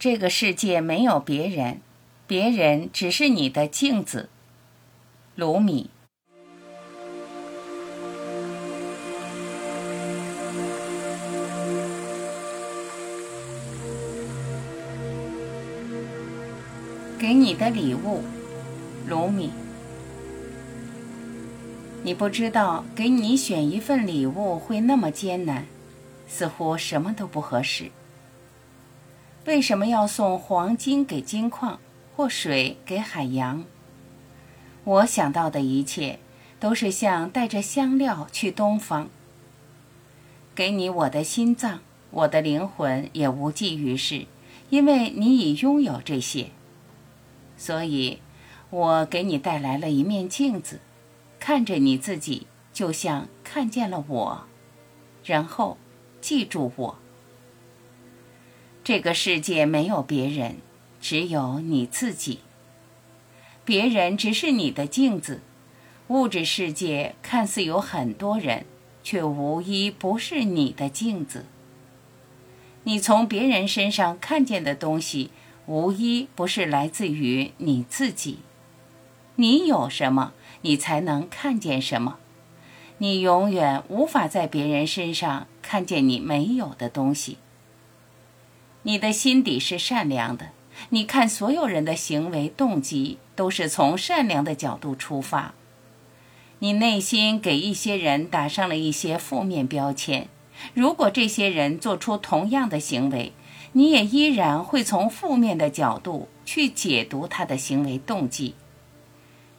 这个世界没有别人，别人只是你的镜子。卢米。给你的礼物，卢米。你不知道给你选一份礼物会那么艰难，似乎什么都不合适。为什么要送黄金给金矿，或水给海洋？我想到的一切，都是像带着香料去东方。给你我的心脏，我的灵魂也无济于事，因为你已拥有这些。所以，我给你带来了一面镜子，看着你自己，就像看见了我。然后，记住我。这个世界没有别人，只有你自己。别人只是你的镜子。物质世界看似有很多人，却无一不是你的镜子。你从别人身上看见的东西。无一不是来自于你自己。你有什么，你才能看见什么。你永远无法在别人身上看见你没有的东西。你的心底是善良的，你看所有人的行为动机都是从善良的角度出发。你内心给一些人打上了一些负面标签，如果这些人做出同样的行为。你也依然会从负面的角度去解读他的行为动机。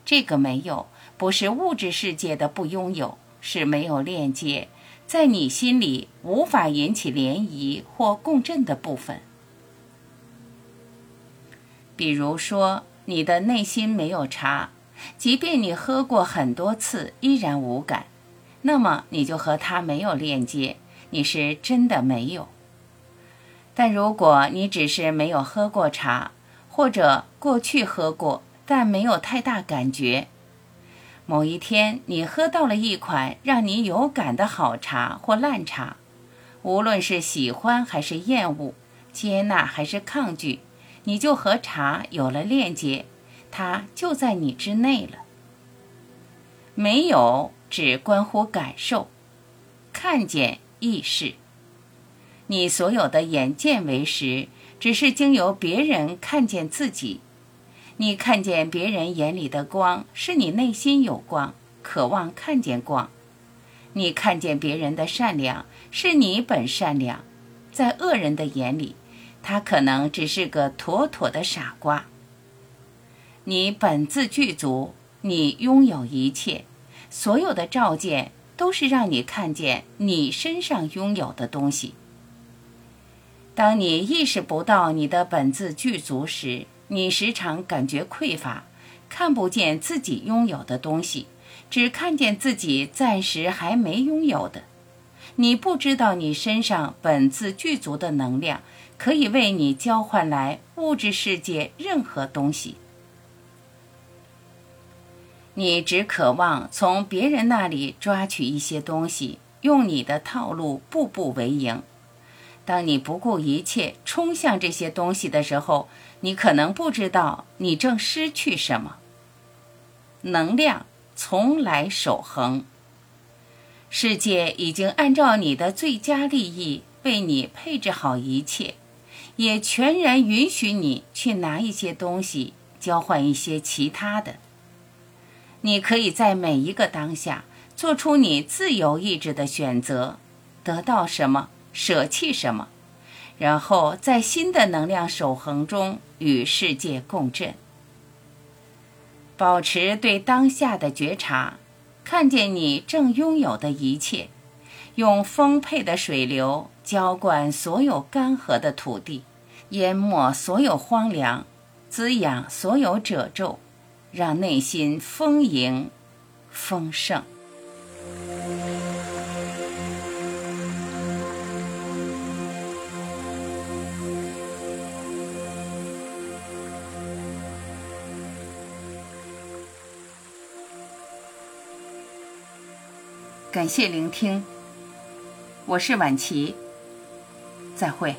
这个没有，不是物质世界的不拥有，是没有链接，在你心里无法引起涟漪或共振的部分。比如说，你的内心没有茶，即便你喝过很多次依然无感，那么你就和它没有链接，你是真的没有。但如果你只是没有喝过茶，或者过去喝过但没有太大感觉，某一天你喝到了一款让你有感的好茶或烂茶，无论是喜欢还是厌恶，接纳还是抗拒，你就和茶有了链接，它就在你之内了。没有只关乎感受，看见意识。你所有的眼见为实，只是经由别人看见自己。你看见别人眼里的光，是你内心有光，渴望看见光。你看见别人的善良，是你本善良。在恶人的眼里，他可能只是个妥妥的傻瓜。你本自具足，你拥有一切，所有的照见都是让你看见你身上拥有的东西。当你意识不到你的本自具足时，你时常感觉匮乏，看不见自己拥有的东西，只看见自己暂时还没拥有的。你不知道你身上本自具足的能量可以为你交换来物质世界任何东西。你只渴望从别人那里抓取一些东西，用你的套路步步为营。当你不顾一切冲向这些东西的时候，你可能不知道你正失去什么。能量从来守恒。世界已经按照你的最佳利益为你配置好一切，也全然允许你去拿一些东西交换一些其他的。你可以在每一个当下做出你自由意志的选择，得到什么。舍弃什么，然后在新的能量守恒中与世界共振，保持对当下的觉察，看见你正拥有的一切，用丰沛的水流浇灌所有干涸的土地，淹没所有荒凉，滋养所有褶皱，让内心丰盈、丰盛。感谢聆听，我是晚琪，再会。